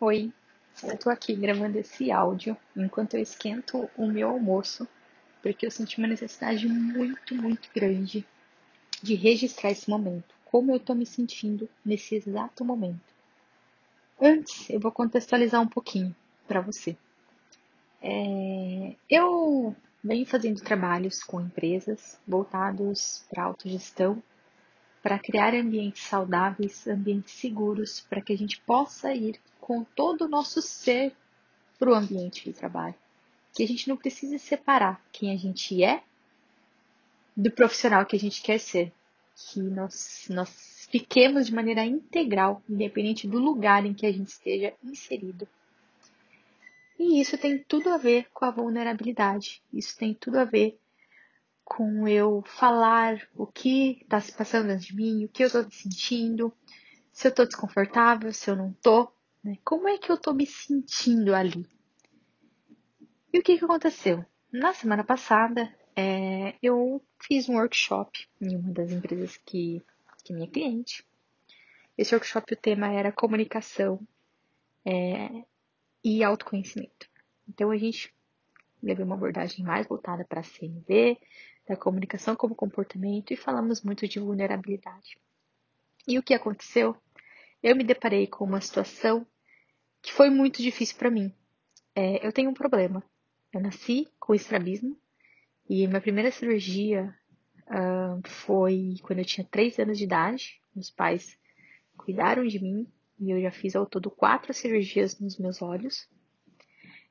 Oi, eu tô aqui gravando esse áudio enquanto eu esquento o meu almoço, porque eu senti uma necessidade muito, muito grande de registrar esse momento, como eu tô me sentindo nesse exato momento. Antes, eu vou contextualizar um pouquinho para você. É, eu venho fazendo trabalhos com empresas voltados para autogestão, para criar ambientes saudáveis, ambientes seguros, para que a gente possa ir com todo o nosso ser para o ambiente de trabalho. Que a gente não precise separar quem a gente é do profissional que a gente quer ser. Que nós, nós fiquemos de maneira integral, independente do lugar em que a gente esteja inserido. E isso tem tudo a ver com a vulnerabilidade. Isso tem tudo a ver com eu falar o que está se passando dentro de mim, o que eu estou sentindo, se eu estou desconfortável, se eu não estou. Né? Como é que eu estou me sentindo ali? E o que, que aconteceu? Na semana passada, é, eu fiz um workshop em uma das empresas que, que é minha cliente. Esse workshop, o tema era comunicação é, e autoconhecimento. Então, a gente levou uma abordagem mais voltada para a CNV, da comunicação como comportamento, e falamos muito de vulnerabilidade. E o que aconteceu? Eu me deparei com uma situação que foi muito difícil para mim. É, eu tenho um problema. Eu nasci com estrabismo e minha primeira cirurgia uh, foi quando eu tinha 3 anos de idade. Meus pais cuidaram de mim e eu já fiz ao todo quatro cirurgias nos meus olhos.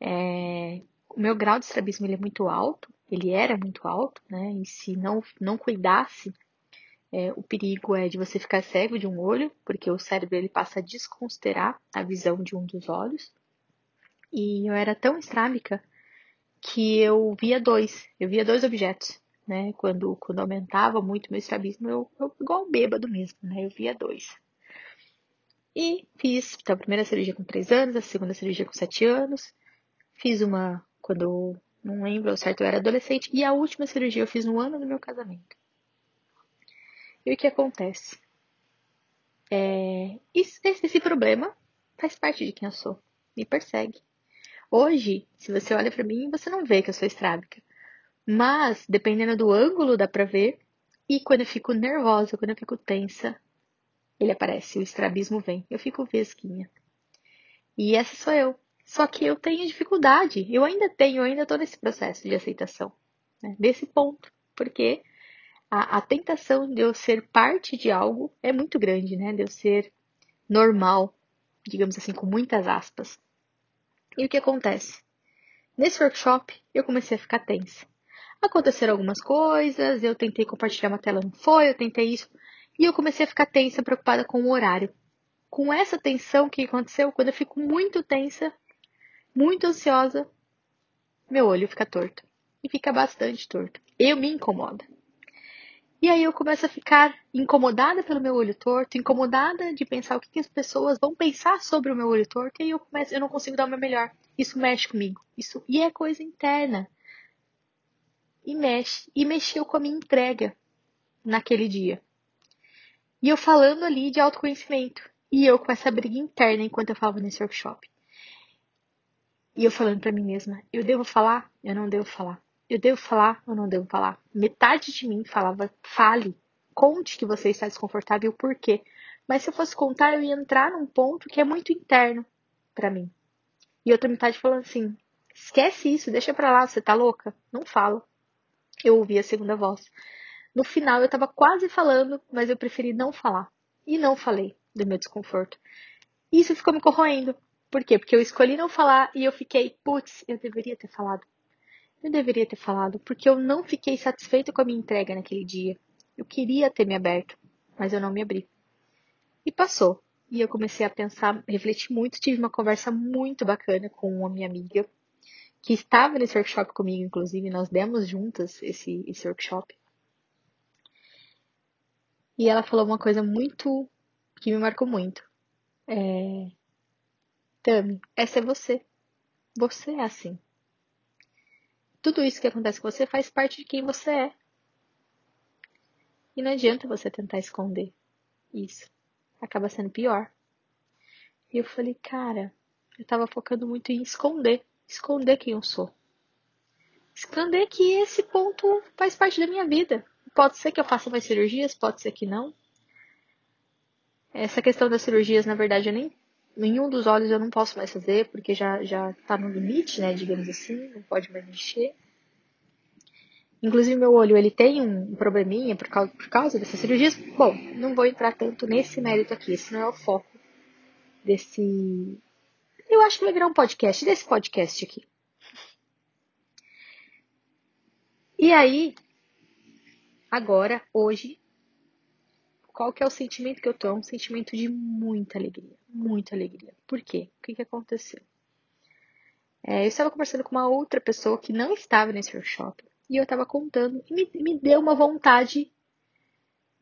É, o meu grau de estrabismo ele é muito alto, ele era muito alto, né? E se não, não cuidasse, é, o perigo é de você ficar cego de um olho, porque o cérebro ele passa a desconsiderar a visão de um dos olhos. E eu era tão estrábica que eu via dois, eu via dois objetos, né? Quando, quando aumentava muito meu estrabismo, eu, eu igual um bêbado mesmo, né? Eu via dois. E fiz então, a primeira cirurgia com 3 anos, a segunda cirurgia com 7 anos. Fiz uma quando eu não lembro ao certo, eu era adolescente. E a última cirurgia eu fiz no ano do meu casamento. E o que acontece? É, esse, esse problema faz parte de quem eu sou. Me persegue. Hoje, se você olha para mim, você não vê que eu sou estrábica. Mas, dependendo do ângulo, dá pra ver. E quando eu fico nervosa, quando eu fico tensa, ele aparece, o estrabismo vem. Eu fico vesquinha. E essa sou eu. Só que eu tenho dificuldade. Eu ainda tenho, eu ainda tô nesse processo de aceitação. Né? Desse ponto. Porque a, a tentação de eu ser parte de algo é muito grande, né? De eu ser normal, digamos assim, com muitas aspas. E o que acontece? Nesse workshop, eu comecei a ficar tensa. Aconteceram algumas coisas, eu tentei compartilhar uma tela, não foi, eu tentei isso, e eu comecei a ficar tensa, preocupada com o horário. Com essa tensão, que aconteceu? Quando eu fico muito tensa, muito ansiosa, meu olho fica torto. E fica bastante torto. Eu me incomoda. E aí eu começo a ficar incomodada pelo meu olho torto, incomodada de pensar o que, que as pessoas vão pensar sobre o meu olho torto, e aí eu começo, eu não consigo dar o meu melhor. Isso mexe comigo. Isso e é coisa interna. E mexe, e mexeu com a minha entrega naquele dia. E eu falando ali de autoconhecimento, e eu com essa briga interna enquanto eu falava nesse workshop. E eu falando para mim mesma, eu devo falar? Eu não devo falar. Eu devo falar ou não devo falar? Metade de mim falava, fale, conte que você está desconfortável e o porquê. Mas se eu fosse contar, eu ia entrar num ponto que é muito interno para mim. E outra metade falando assim: esquece isso, deixa pra lá, você tá louca? Não fala. Eu ouvi a segunda voz. No final eu tava quase falando, mas eu preferi não falar. E não falei do meu desconforto. Isso ficou me corroendo. Por quê? Porque eu escolhi não falar e eu fiquei, putz, eu deveria ter falado. Eu deveria ter falado, porque eu não fiquei satisfeita com a minha entrega naquele dia. Eu queria ter me aberto, mas eu não me abri. E passou. E eu comecei a pensar, refletir muito, tive uma conversa muito bacana com uma minha amiga, que estava nesse workshop comigo, inclusive, nós demos juntas esse, esse workshop. E ela falou uma coisa muito que me marcou muito. É... Tami, essa é você. Você é assim tudo isso que acontece com você faz parte de quem você é. E não adianta você tentar esconder isso. Acaba sendo pior. E eu falei, cara, eu tava focando muito em esconder, esconder quem eu sou. Esconder que esse ponto faz parte da minha vida. Pode ser que eu faça mais cirurgias, pode ser que não. Essa questão das cirurgias, na verdade, eu nem nenhum dos olhos eu não posso mais fazer, porque já já tá no limite, né, digamos assim, não pode mais mexer. Inclusive meu olho, ele tem um probleminha por causa, por causa dessas cirurgias. Bom, não vou entrar tanto nesse mérito aqui, esse não é o foco desse... Eu acho que vai virar um podcast, desse podcast aqui. E aí, agora, hoje, qual que é o sentimento que eu tô? É um sentimento de muita alegria, muita alegria. Por quê? O que, que aconteceu? É, eu estava conversando com uma outra pessoa que não estava nesse workshop e eu estava contando e me, me deu uma vontade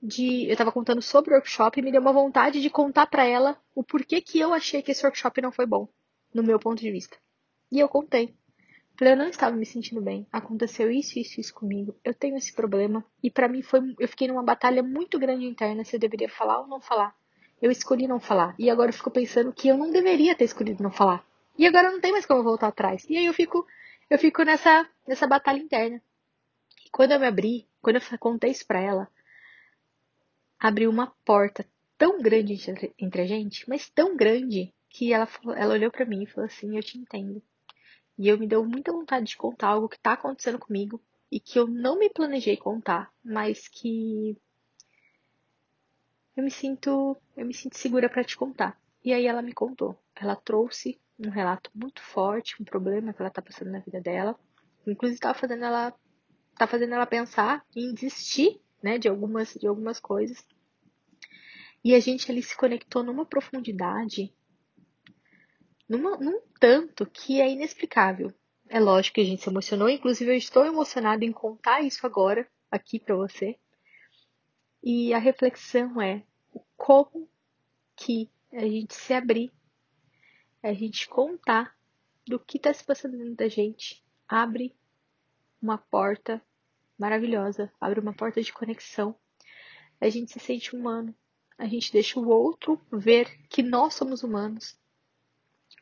de. Eu estava contando sobre o workshop e me deu uma vontade de contar para ela o porquê que eu achei que esse workshop não foi bom, no meu ponto de vista. E eu contei. Falei, eu não estava me sentindo bem. Aconteceu isso, isso, isso comigo. Eu tenho esse problema. E para mim foi. Eu fiquei numa batalha muito grande interna se eu deveria falar ou não falar. Eu escolhi não falar. E agora eu fico pensando que eu não deveria ter escolhido não falar. E agora não tem mais como voltar atrás. E aí eu fico, eu fico nessa, nessa batalha interna. E quando eu me abri, quando eu contei isso pra ela, abriu uma porta tão grande entre, entre a gente, mas tão grande, que ela, ela olhou para mim e falou assim: Eu te entendo. E eu me deu muita vontade de contar algo que tá acontecendo comigo e que eu não me planejei contar, mas que eu me sinto, eu me sinto segura para te contar. E aí ela me contou. Ela trouxe um relato muito forte, um problema que ela tá passando na vida dela, inclusive estava fazendo ela tá fazendo ela pensar em desistir, né, de algumas de algumas coisas. E a gente ali se conectou numa profundidade numa, num tanto que é inexplicável. É lógico que a gente se emocionou, inclusive eu estou emocionada em contar isso agora aqui para você. E a reflexão é como que a gente se abrir, a gente contar do que está se passando dentro da gente, abre uma porta maravilhosa, abre uma porta de conexão. A gente se sente humano, a gente deixa o outro ver que nós somos humanos,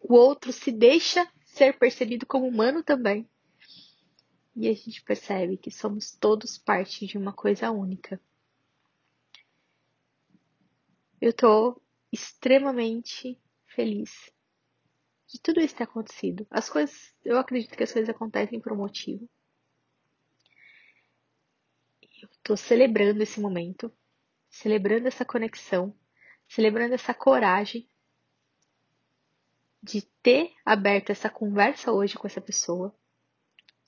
o outro se deixa ser percebido como humano também. E a gente percebe que somos todos parte de uma coisa única. Eu tô extremamente feliz de tudo isso ter acontecido. As coisas, eu acredito que as coisas acontecem por um motivo. Eu tô celebrando esse momento, celebrando essa conexão, celebrando essa coragem de ter aberto essa conversa hoje com essa pessoa,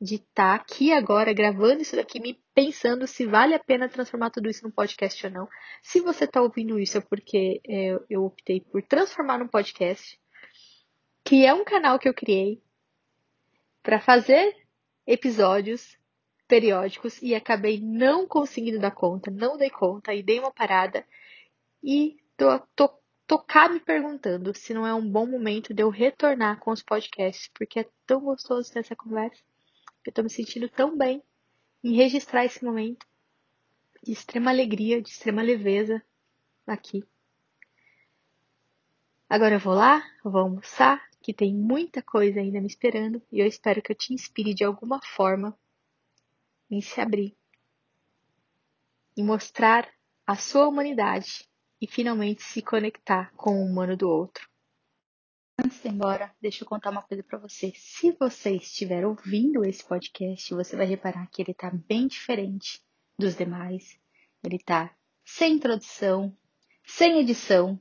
de estar tá aqui agora gravando isso daqui, me pensando se vale a pena transformar tudo isso num podcast ou não. Se você está ouvindo isso é porque é, eu optei por transformar num podcast, que é um canal que eu criei para fazer episódios periódicos e acabei não conseguindo dar conta, não dei conta e dei uma parada e tô, tô tocar me perguntando se não é um bom momento de eu retornar com os podcasts, porque é tão gostoso ter essa conversa. Eu tô me sentindo tão bem em registrar esse momento de extrema alegria, de extrema leveza aqui. Agora eu vou lá, eu vou almoçar, que tem muita coisa ainda me esperando e eu espero que eu te inspire de alguma forma em se abrir, em mostrar a sua humanidade e finalmente se conectar com o humano do outro. Antes de ir embora, deixa eu contar uma coisa para você. Se você estiver ouvindo esse podcast, você vai reparar que ele está bem diferente dos demais. Ele está sem introdução, sem edição,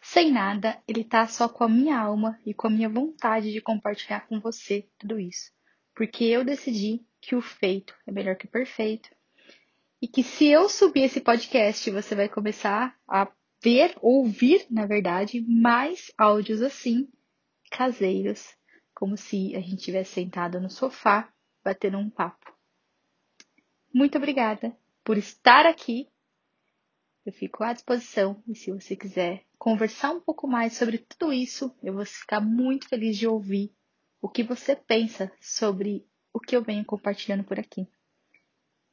sem nada. Ele está só com a minha alma e com a minha vontade de compartilhar com você tudo isso. Porque eu decidi que o feito é melhor que o perfeito. E que se eu subir esse podcast, você vai começar a ver, ouvir, na verdade, mais áudios assim, caseiros, como se a gente tivesse sentado no sofá, batendo um papo. Muito obrigada por estar aqui. Eu fico à disposição e se você quiser conversar um pouco mais sobre tudo isso, eu vou ficar muito feliz de ouvir o que você pensa sobre o que eu venho compartilhando por aqui.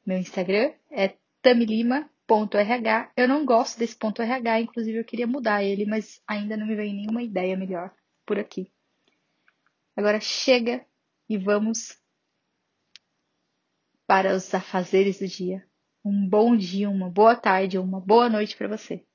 Meu Instagram é tamilima ponto .rh. Eu não gosto desse ponto .rh, inclusive eu queria mudar ele, mas ainda não me veio nenhuma ideia melhor por aqui. Agora chega e vamos para os afazeres do dia. Um bom dia, uma boa tarde ou uma boa noite para você.